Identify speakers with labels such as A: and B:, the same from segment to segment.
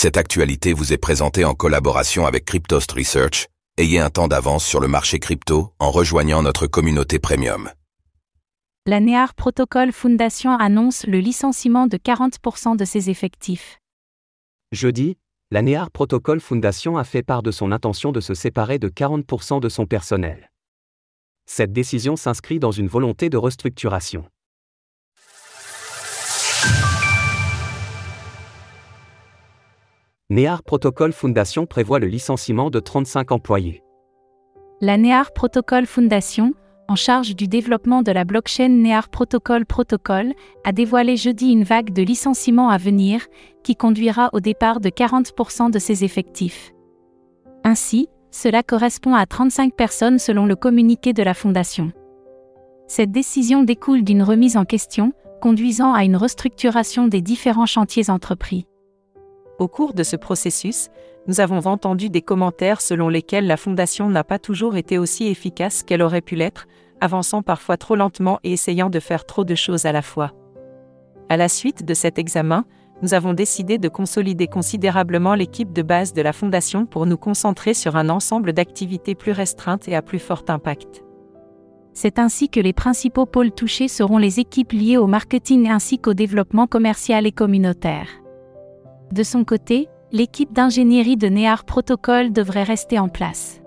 A: Cette actualité vous est présentée en collaboration avec Cryptost Research. Ayez un temps d'avance sur le marché crypto en rejoignant notre communauté premium.
B: La Near Protocol Foundation annonce le licenciement de 40% de ses effectifs.
C: Jeudi, la Near Protocol Foundation a fait part de son intention de se séparer de 40% de son personnel. Cette décision s'inscrit dans une volonté de restructuration. Near Protocol Foundation prévoit le licenciement de 35 employés.
B: La Near Protocol Foundation, en charge du développement de la blockchain Near Protocol Protocol, a dévoilé jeudi une vague de licenciements à venir, qui conduira au départ de 40% de ses effectifs. Ainsi, cela correspond à 35 personnes selon le communiqué de la Fondation. Cette décision découle d'une remise en question, conduisant à une restructuration des différents chantiers entrepris.
D: Au cours de ce processus, nous avons entendu des commentaires selon lesquels la Fondation n'a pas toujours été aussi efficace qu'elle aurait pu l'être, avançant parfois trop lentement et essayant de faire trop de choses à la fois. À la suite de cet examen, nous avons décidé de consolider considérablement l'équipe de base de la Fondation pour nous concentrer sur un ensemble d'activités plus restreintes et à plus fort impact.
B: C'est ainsi que les principaux pôles touchés seront les équipes liées au marketing ainsi qu'au développement commercial et communautaire. De son côté, l'équipe d'ingénierie de Near Protocol devrait rester en place.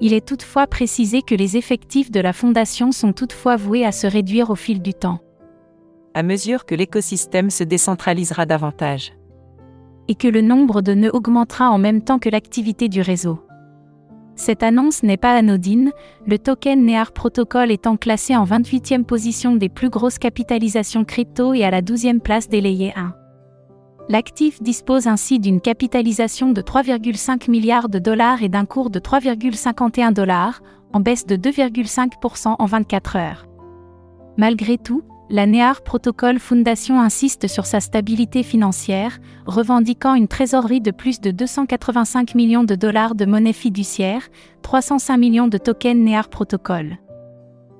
B: Il est toutefois précisé que les effectifs de la fondation sont toutefois voués à se réduire au fil du temps.
D: À mesure que l'écosystème se décentralisera davantage.
B: Et que le nombre de nœuds augmentera en même temps que l'activité du réseau. Cette annonce n'est pas anodine, le token Near Protocol étant classé en 28e position des plus grosses capitalisations crypto et à la 12e place des layers 1. L'actif dispose ainsi d'une capitalisation de 3,5 milliards de dollars et d'un cours de 3,51 dollars, en baisse de 2,5% en 24 heures. Malgré tout, la NEAR Protocol Foundation insiste sur sa stabilité financière, revendiquant une trésorerie de plus de 285 millions de dollars de monnaie fiduciaire, 305 millions de tokens NEAR Protocol.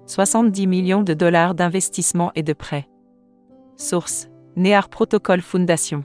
D: 70 millions de dollars d'investissement et de prêts. Source NEAR Protocol Foundation.